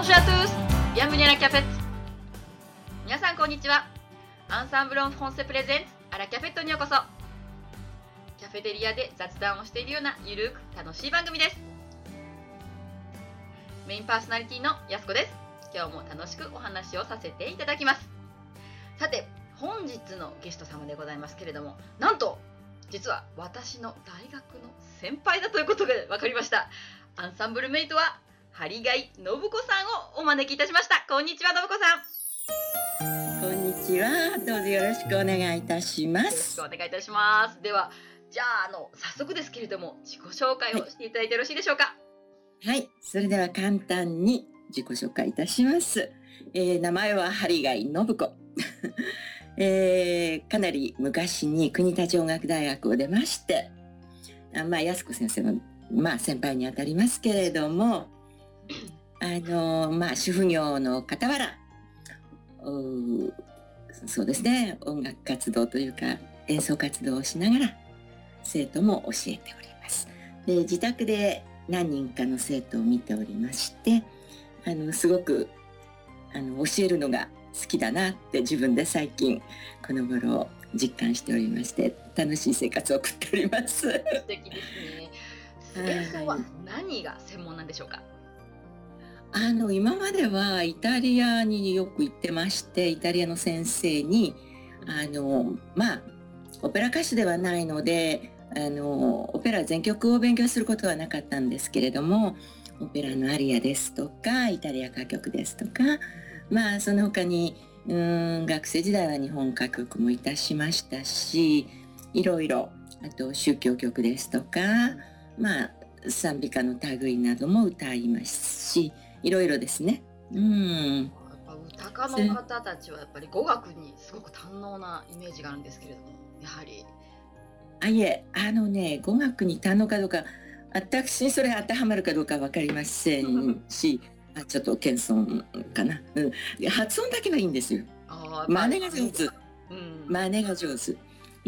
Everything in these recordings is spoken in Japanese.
Bonjour à tous! Bienvenue à la cafette! 皆さんこんにちは。アンサンブロンフランセプレゼンツあらキャフェットにようこそ。キャフェテリアで雑談をしているようなゆるく楽しい番組です。メインパーソナリティのやすこです。今日も楽しくお話をさせていただきます。さて、本日のゲスト様でございますけれども、なんと、実は私の大学の先輩だということが分かりました。アンサンブルメイトは、針貝信子さんをお招きいたしました。こんにちは、信子さん。こんにちは。どうぞよろしくお願いいたしまよろしすくお。願いいたします。では、じゃあ、あの、早速ですけれども、自己紹介をしていただいてよろしいでしょうか。はい。それでは簡単に自己紹介いたします。えー名前は針貝信子。えーかなり昔に国立音楽大学を出まして、あまあ、安子先生の、まあ、先輩にあたりますけれども、あのまあ、主婦業の傍ら、そうですね、音楽活動というか、演奏活動をしながら、生徒も教えております。で、自宅で何人かの生徒を見ておりまして、あの、すごく、あの、教えるのが好きだなって自分で最近、この頃実感しておりまして、楽しい生活を送っております。素敵ですね。演奏は何が専門なんでしょうか？あの今まではイタリアによく行ってましてイタリアの先生にあのまあオペラ歌手ではないのであのオペラ全曲を勉強することはなかったんですけれどもオペラのアリアですとかイタリア歌曲ですとかまあその他にうん学生時代は日本歌曲もいたしましたしいろいろあと宗教曲ですとかまあ賛美歌の類なども歌いますしいろいろですね。うん。やっぱ歌家の方たちはやっぱり語学にすごく堪能なイメージがあるんですけれども、やはり。あ、いえ、あのね、語学に堪能かどうか、私にそれ当てはまるかどうかわかりませんし、あちょっと謙遜かな。うん。発音だけはいいんですよ。あ真似が上手。うん。真似が上手。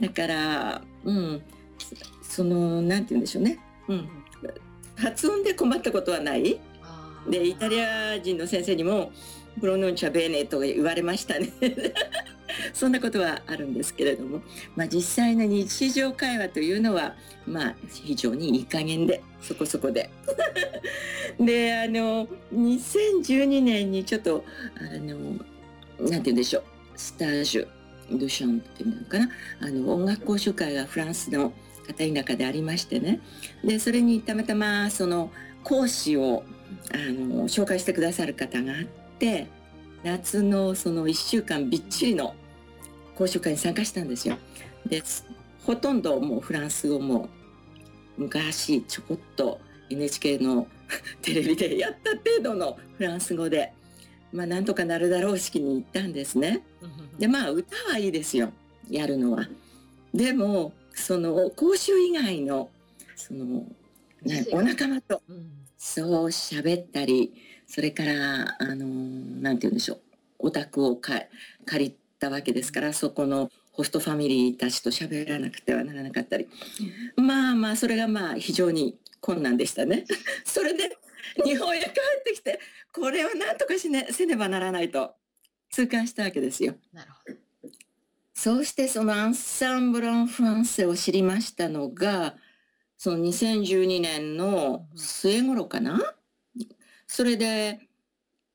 だから、うん。その、なんて言うんでしょうね。うん。発音で困ったことはない。で、イタリア人の先生にも、プロノンチャベーネと言われましたね。そんなことはあるんですけれども、まあ実際の日常会話というのは、まあ非常にいい加減で、そこそこで。で、あの、2012年にちょっと、あの、なんて言うんでしょう、スタージュ、ドゥシャンっていうのかな、あの、音楽講習会がフランスの片田舎でありましてね。で、それにたまたまその講師を、あの紹介してくださる方があって夏のその1週間びっちりの講習会に参加したんですよ。ですほとんどもうフランス語も昔ちょこっと NHK の テレビでやった程度のフランス語で、まあ、なんとかなるだろう式に行ったんですね。でまあ歌はいいですよやるのは。でもその講習以外のその、ね、お仲間とうんそう喋ったり、それから、あのーなんて言うんでしょう、お宅をか借りたわけですから、そこのホストファミリーたちと喋らなくてはならなかったり。まあまあ、それがまあ非常に困難でしたね。それで、日本へ帰ってきて、これは何とかしね、せねばならないと痛感したわけですよ。なるほど。そうしてそのアンサンブラン・フランセを知りましたのが、その2012年の末頃かな？それで、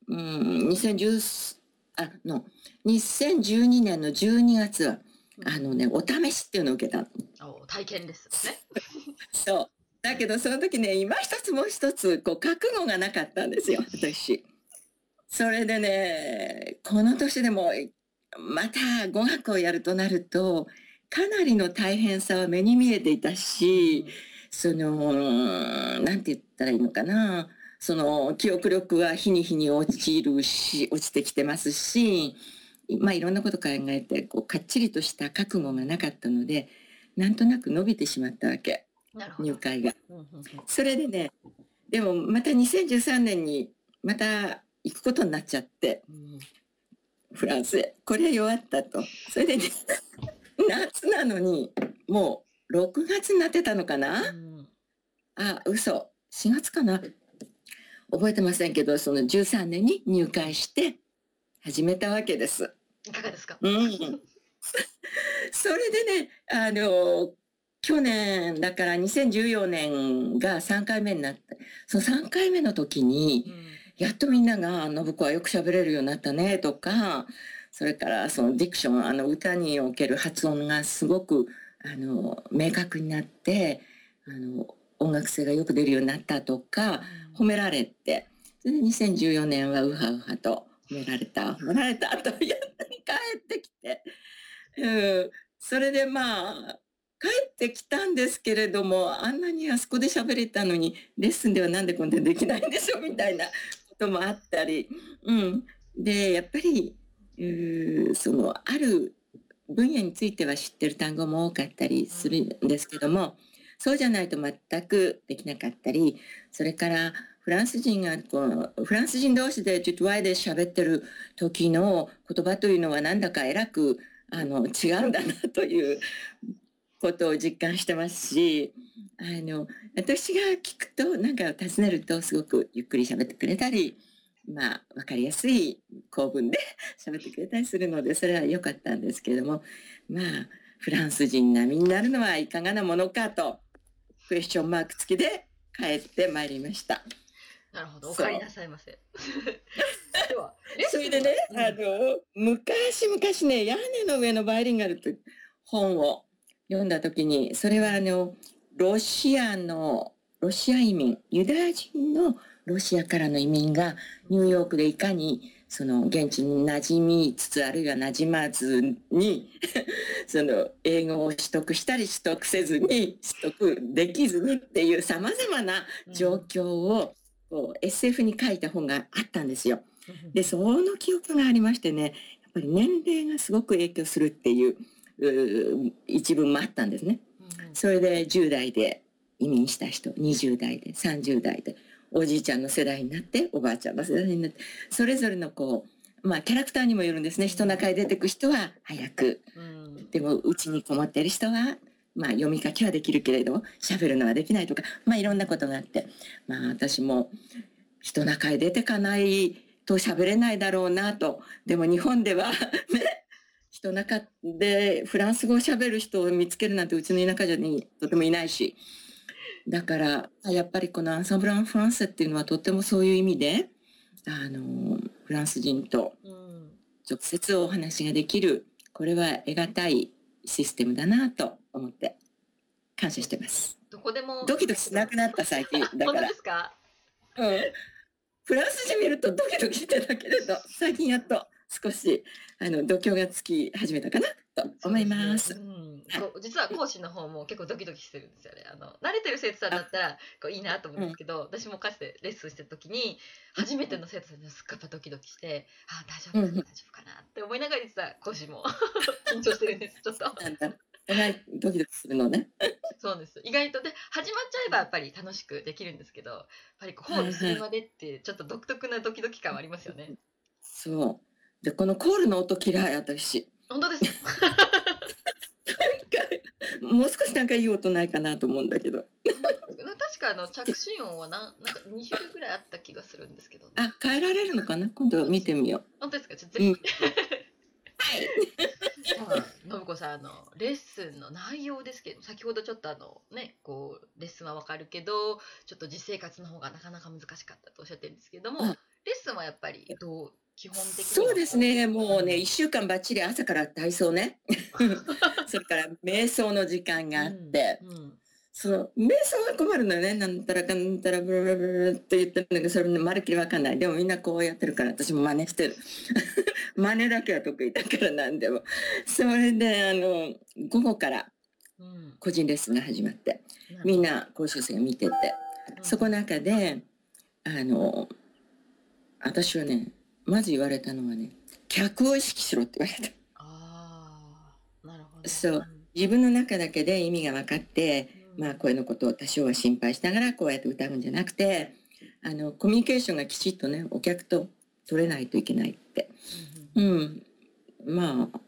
うん、2010、あ、の、2012年の12月は、あのね、お試しっていうのを受けた体験ですね。そう。だけどその時ね、今一つもう一つ、こう、覚悟がなかったんですよ、私。それでね、この年でも、また語学をやるとなると、かなりの大変さは目に見えていたし、その、なんて言ったらいいのかな。その、記憶力は日に日に落ちるし、落ちてきてますし、まあいろんなこと考えて、こう、かっちりとした覚悟がなかったので、なんとなく伸びてしまったわけ。入会が。それでね、でもまた2013年にまた行くことになっちゃって、うんフランスへ。これは弱ったと。それでね、夏なのに、もう6月になってたのかな、うんあ、嘘。4月かな覚えてませんけど、その13年に入会して始めたわけです。いかがですか、うん、それでね、あの、去年、だから2014年が3回目になった。その3回目の時に、うん、やっとみんなが、信子はよく喋れるようになったね、とか、それからそのディクション、あの歌における発音がすごく、あの、明確になって、あの、音楽性がよく出るようになったとか、褒められて、それで2014年はウハウハと褒められた、褒められたとやっに帰ってきて、うん、それでまあ、帰ってきたんですけれども、あんなにあそこで喋れたのに、レッスンではなんでこんなできないんでしょうみたいなこともあったり、うん。で、やっぱり、うその、ある分野については知ってる単語も多かったりするんですけども、そうじゃないと全くできなかったり、それからフランス人がこう、フランス人同士でトゥトワイで喋ってる時の言葉というのはなんだか偉くあの違うんだなということを実感してますし、あの、私が聞くと、なんか尋ねるとすごくゆっくり喋ってくれたり、まあ、わかりやすい構文で 喋ってくれたりするので、それは良かったんですけれども、まあ、フランス人並みになるのはいかがなものかとクエスチョンマーク付きで帰ってまいりました。なるほど、お帰りなさいませ。では、それでね、うん、あの、昔々ね、屋根の上のバイリンガルという本を読んだ時に、それはあの、ロシアの、ロシア移民、ユダヤ人のロシアからの移民がニューヨークでいかにその現地に馴染みつつあるいは馴染まずに その英語を取得したり取得せずに取得できずにっていうさまざまな状況をこう SF に書いた本があったんですよ。でその記憶がありましてねやっぱり年齢がすごく影響するっていう一文もあったんですね。それで10代で移民した人20代で30代でおじいちゃんの世代になっておばあちゃんの世代になってそれぞれのこうまあキャラクターにもよるんですね。人中へ出てく人は早く、うん、でもうちにこもってる人はまあ読み書きはできるけれど喋るのはできないとかまあいろんなことがあってまあ私も人中へ出てかないと喋れないだろうなと。でも日本ではね 人中でフランス語を喋る人を見つけるなんてうちの田舎じゃにとてもいないしだから、やっぱりこのアンサンブラン・フランセっていうのはとってもそういう意味で、あの、フランス人と直接お話ができる、これは得難いシステムだなと思って感謝してます。どこでも。ドキドキしなくなった最近。だから。か？うん。フランス人見るとドキドキしてたけれど、最近やっと少し、あの、度胸がつき始めたかなと思います。うん実は講師の方も結構ドキドキしてるんですよね。あの慣れてる生徒さんだったらこういいなと思うんですけど、私もかつてレッスンしてる時に初めての生徒さんにすっごいドキドキしてあ大丈夫かな、大丈夫かなって思いながら実は講師も 緊張してるんですちょっと。ドキドキするのね。そうです。意外とで始まっちゃえばやっぱり楽しくできるんですけど、やっぱりこうホールするまでってちょっと独特なドキドキ感はありますよね。そう。でこのコールの音嫌い私。本当です。もう少しなんかいい音ないかなと思うんだけど。確かあの着信音はななんか2種類ぐらいあった気がするんですけど、ね、あ変えられるのかな？今度見てみよう。本当ですか？ちょっと。うん、はい。信子さんあのレッスンの内容ですけど先ほどちょっとあのねこうレッスンはわかるけどちょっと実生活の方がなかなか難しかったとおっしゃってるんですけども、レッスンはやっぱりどう基本的にそうですね。もうね1週間ばっちり朝から体操ね。それから瞑想の時間があって、うんうん、その瞑想が困るのよね。なんたらかんたらブルブルブルって言ってるんだけどそれまるっきりわかんない。でもみんなこうやってるから私も真似してる。真似だけは得意だから何でも。それであの午後から個人レッスンが始まって、うん、みんな講習生が見てて、そこの中であの私はねまず言われたのはね客を意識しろって言われた。あなるほど。そう。自分の中だけで意味が分かって、うん、まあ声のことを多少は心配しながらこうやって歌うんじゃなくてあのコミュニケーションがきちっとねお客と取れないといけないって、うん、うん、まあ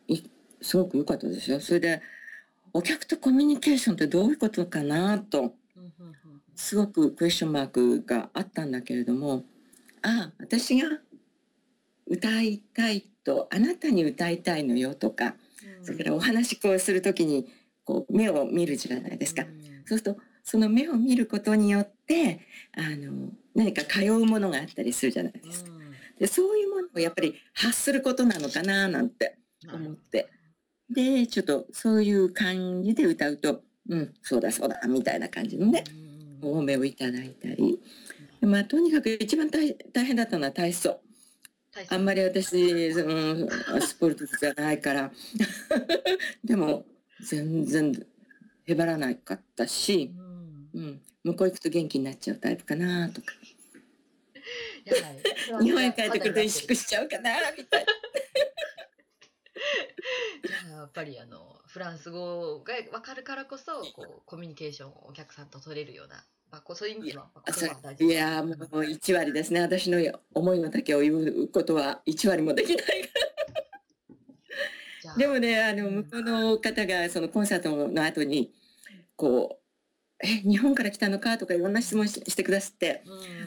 すごく良かったですよ。それでお客とコミュニケーションってどういうことかなとすごくクエスチョンマークがあったんだけれどもあ私が歌いたいとあなたに歌いたいのよとか、それからお話こうする時にこう目を見るじゃないですか。そうするとその目を見ることによってあの何か通うものがあったりするじゃないですか。でそういうものをやっぱり発することなのかななんて思って。でちょっとそういう感じで歌うと「うんそうだそうだ」みたいな感じのねお褒めをいただいたり。まあ、とにかく一番大大変だったのは体操。あんまり私、そのスポルトじゃないから。でも全然へばらなかったし、うん、うん、向こう行くと元気になっちゃうタイプかなとか。日本へ帰ってくると萎縮しちゃうかなみたいな。やっぱりあのフランス語が分かるからこそこうコミュニケーションをお客さんと取れるようなまあ、そういう意味では、いやもう1割ですね私の思いの丈を言うことは1割もできないでもねあの向こうの方がそのコンサートの後にこう「え日本から来たのか?」とかいろんな質問してくださって、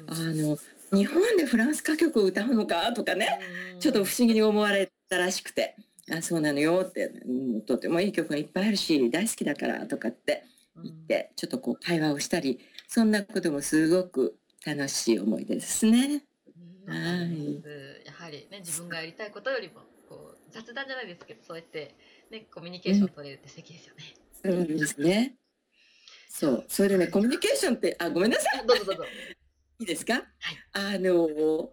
あの「日本でフランス歌曲を歌うのか?」とかね、ちょっと不思議に思われたらしくて「あそうなのよ」って「とてもいい曲がいっぱいあるし大好きだから」とかって言って、ちょっとこう会話をしたりそんなこともすごく楽しい思い出ですね。はい。やはりね自分がやりたいことよりもこう雑談じゃないですけどそうやってねコミュニケーションを取れるって素敵ですよね。そうですね。そう、それでねコミュニケーションってあごめん。なさい。どうぞどうぞ。いいですか？はい、あの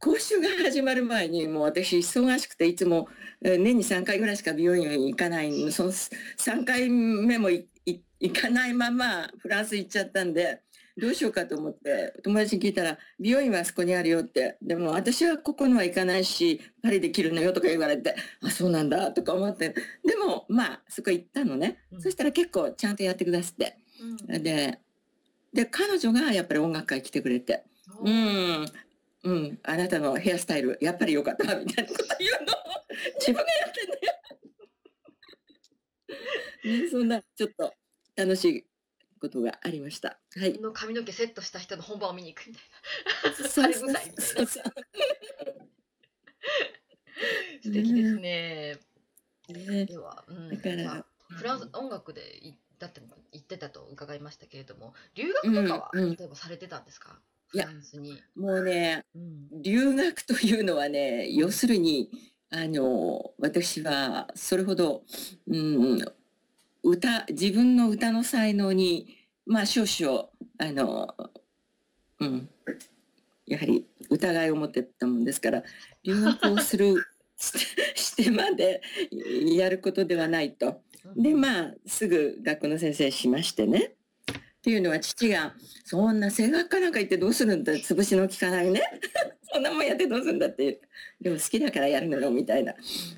講習が始まる前にもう私忙しくていつも年に3回ぐらいしか美容院に行かないその3回目も行行かないままフランス行っちゃったんで、どうしようかと思って、友達に聞いたら、美容院はあそこにあるよって。でも私はここには行かないし、パリで切るのよとか言われて、あ、そうなんだとか思って。でも、まあ、そこ行ったのね。うん、そしたら結構ちゃんとやってくださって。うん、で、で、彼女がやっぱり音楽会来てくれて、うん、うん、あなたのヘアスタイル、やっぱり良かったみたいなこと言うの。自分がやってんだよ。ね、そんな、ちょっと、楽しいことがありました。はい。の髪の毛セットした人の本番を見に行くみたいな。そうそうそうそう。素敵ですね。ねでは、うん、だから、まあ、フランス音楽で行ったって言ってたと伺いましたけれども、留学とかは、うんうん、例えばされてたんですか？フランスに。もうね、うん、留学というのはね、要するにあの私はそれほど、うん、歌自分の歌の才能にまあ少々あのうんやはり疑いを持ってたもんですから留学をする してまでやることではないと。でまあすぐ学校の先生しましてね。っていうのは父が「そんな声楽科なんか行ってどうするんだ潰しの効かないね。そんなもんやってどうするんだ」っていう。でも好きだからやるのよみたいな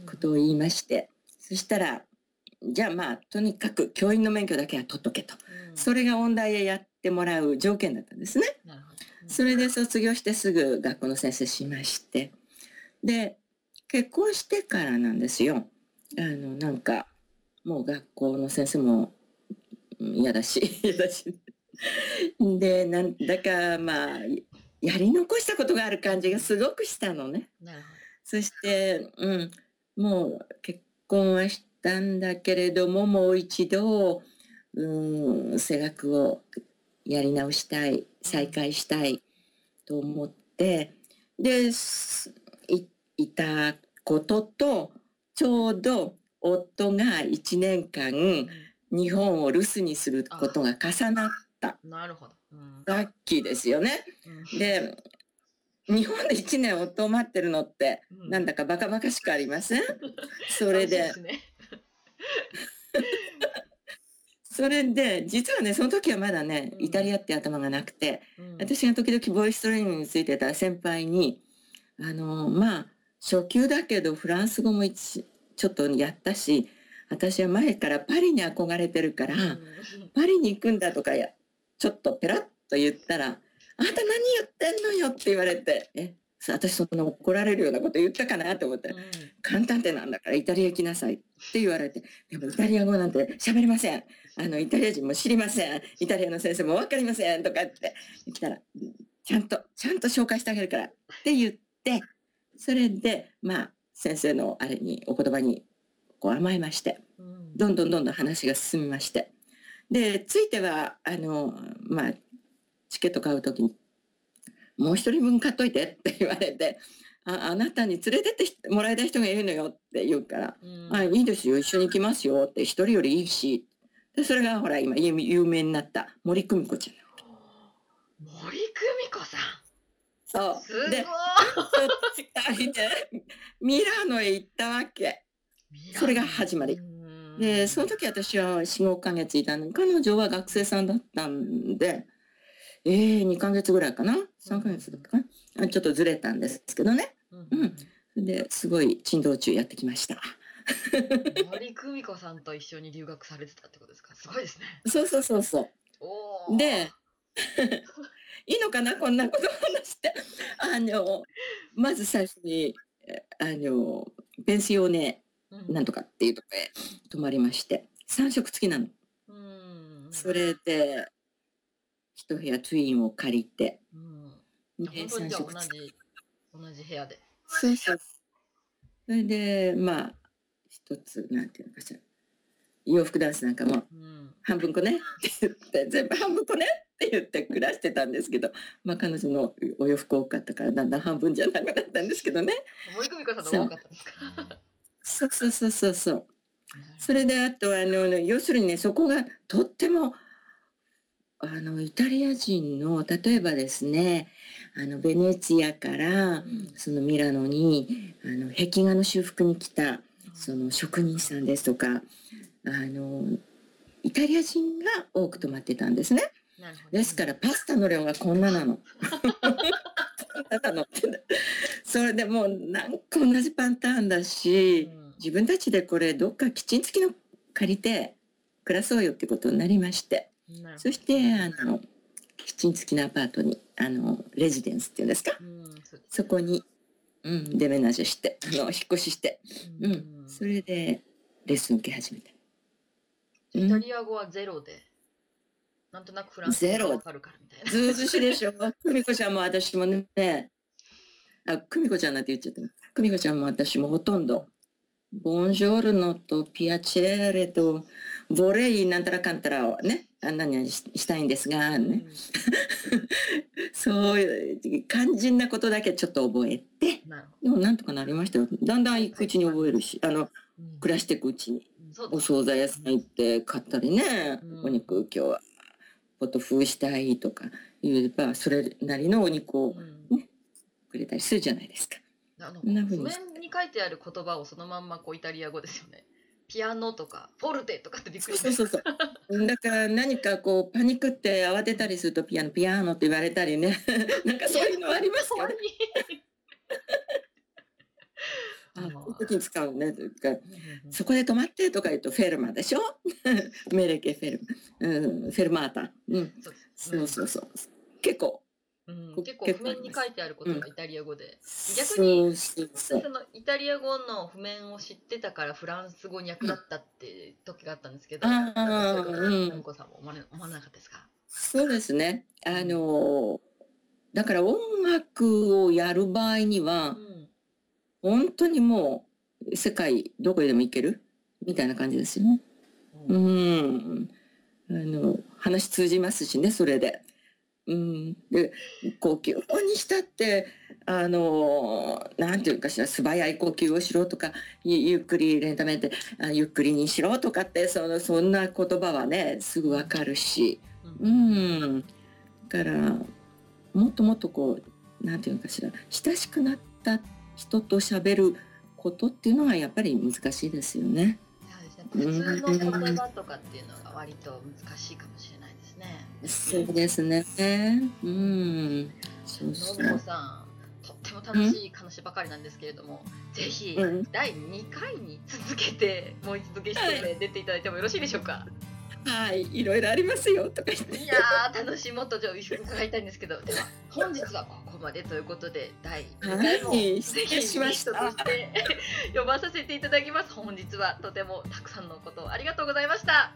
ことを言いまして。そしたらじゃあまあとにかく教員の免許だけは取っとけと、うん、それが音大へやってもらう条件だったんですね。うん、それで卒業してすぐ学校の先生しまして。で結婚してからなんですよ。あのなんかもう学校の先生も嫌だし 嫌だし。でなんだかまあやり残したことがある感じがすごくしたのね。そして、うん、もう結婚はしたんだけれどももう一度うん声楽をやり直したい再開したいと思ってでいたこととちょうど夫が1年間日本を留守にすることが重なった。なるほど。うん、ラッキーですよね。うん、で日本で1年夫を待ってるのって、なんだかバカバカしくありません それで。それで実はねその時はまだね、イタリアって頭がなくて、うん、私が時々ボイストレーニングについてた先輩にあのまあ初級だけどフランス語もちょっとやったし私は前からパリに憧れてるから、うん、パリに行くんだとかやちょっとペラッと言ったら「あんた何言ってんのよ」って言われて「え私そんな怒られるようなこと言ったかな？と思って、うん、簡単ってなんだからイタリア行きなさいって言われてでもイタリア語なんて喋りません。あのイタリア人も知りません。イタリアの先生も分かりませんとかって言ったらちゃんと、ちゃんと紹介してあげるからって言って、それで、まあ、先生のあれに、お言葉に、こう甘えまして、うんどんどんどんどん話が進みまして。で、ついては、あの、まあ、チケット買うときに、もう一人分買っといてって言われて、ああなたに連れてってもらいたい人がいるのよって言うから、うんあ、いいですよ、一緒に行きますよって、一人よりいいし。で、それがほら、今、有有名になった森久美子ちゃん。森久美子さんそう。すごいミラノへ行ったわけ。それが始まりうんで、その時私は4、5ヶ月いたのに、彼女は学生さんだったんで、えー、2ヶ月ぐらいかな ?3 ヶ月だったかな？あちょっとずれたんですけどね。うんうんで、すごい珍道中やってきました。森久美子さんと一緒に留学されてたってことですか？すごいですねそうそうそうそう。で、いいのかな？こんなこと話して。あの、まず最初に、えあの、ペンシオネうんなんとかっていうところへ泊まりまして、3食付きなの。うん。それで、一部屋ツインを借りて、うん。で本当にじゃあ同三食付き。じ同じ部屋で。そうそう。それで、まあ、一つ、なんていうのかしら。洋服ダンスなんかも、うん。半分こねって言って、全部半分こねって言って暮らしてたんですけど、まあ彼女のお洋服多かったから、だんだん半分じゃなくなったんですけどね。森久美子さんの方が多かったんですか？そうそうそうそうそう。それであとあの要するにねそこがとってもあのイタリア人の例えばですねあのベネツィアからうんそのミラノにあの壁画の修復に来たその職人さんですとかあのイタリア人が多く泊まってたんですね。ですからパスタの量がこんななの。こんななのって。それでもうなんか同じパターンだし。うん。自分たちでこれどっかキッチン付きの借りて暮らそうよってことになりまして。そしてあのキッチン付きのアパートにあのレジデンスっていうんですか？うんそこに、うん、デメナージュしてあの引っ越しして、ううんん、それでレッスン受け始めた。うん。イタリア語はゼロでなんとなくフランス語がわかるからみたいな。ずうずうしいでしょ。久美子ちゃんも私もね。あ久美子ちゃんなんて言っちゃった。久美子ちゃんも私もほとんど。ボンジョルノとピアチェーレとボレイなんたらかんたらをねあんなにししたいんですがね。そういう肝心なことだけちょっと覚えて。でもなんとかなりましたよ。だんだん行くうちに覚えるしあのどうん。暮らしていくうちに。お惣菜屋さん行って買ったりね、うん。お肉今日はポトフしたいとか言えばそれなりのお肉をうん。くれたりするじゃないですか。あのこんな風譜に。面に書いてある言葉をそのまんまこうイタリア語ですよね。ピアノとかフォルテとかってびっくり。そうそうそう。だから何かこうパニックって慌てたりするとピアノピアノって言われたりね。なんかそういうのありますよね。あこういう時に使うね。というかそこで止まってとか言うとフェルマでしょ？メレケフェルマ、うん、フェルマータ、うん、そうそうそうそう。結構。うんこ結構譜面に書いてあることがイタリア語で、逆にそうそうそのイタリア語の譜面を知ってたからフランス語に役立ったって時があったんですけど、あーなんかそういうことうんナミコさんも思われ思わなかったですか？そうですね。あのだから音楽をやる場合にはうん。本当にもう世界どこへでも行ける？みたいな感じですよね。うんあの話通じますしねそれで。うん、で呼吸法にしたってあのなんていうかしら素早い呼吸をしろとかゆっくりレンタメンてゆっくりにしろとかってそのそんな言葉はねすぐわかるし、うん、だからもっともっとこうなんていうかしら親しくなった人と喋ることっていうのはやっぱり難しいですよね。普通の言葉とかっていうのが割と難しいかもしれないですね。そうですね。うん。そうそう。さん、とっても楽しい話ばかりなんですけれども、ぜひうん第2回に続けてもう一度ゲストで出ていただいてもよろしいでしょうか？はい、いろいろありますよとか言って。いやー楽しいもっとじゃあ伺いたいんですけど、では本日はここまでということで第2回もはい失礼しとして呼ばさせていただきます。本日はとてもたくさんのことをありがとうございました。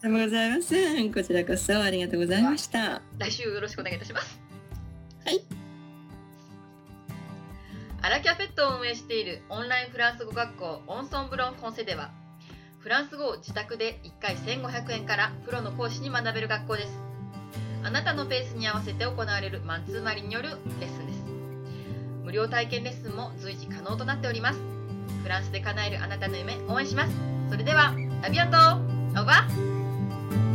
とんでもございません。こちらこそありがとうございました。来週よろしくお願いいたします。はいアラキャフェットを運営しているオンラインフランス語学校オンソンブロンコンセではフランス語を自宅で1回1500円からプロの講師に学べる学校ですあなたのペースに合わせて行われるマンツーマリによるレッスンです。無料体験レッスンも随時可能となっております。フランスで叶えるあなたの夢応援します。それではアビアントオーバー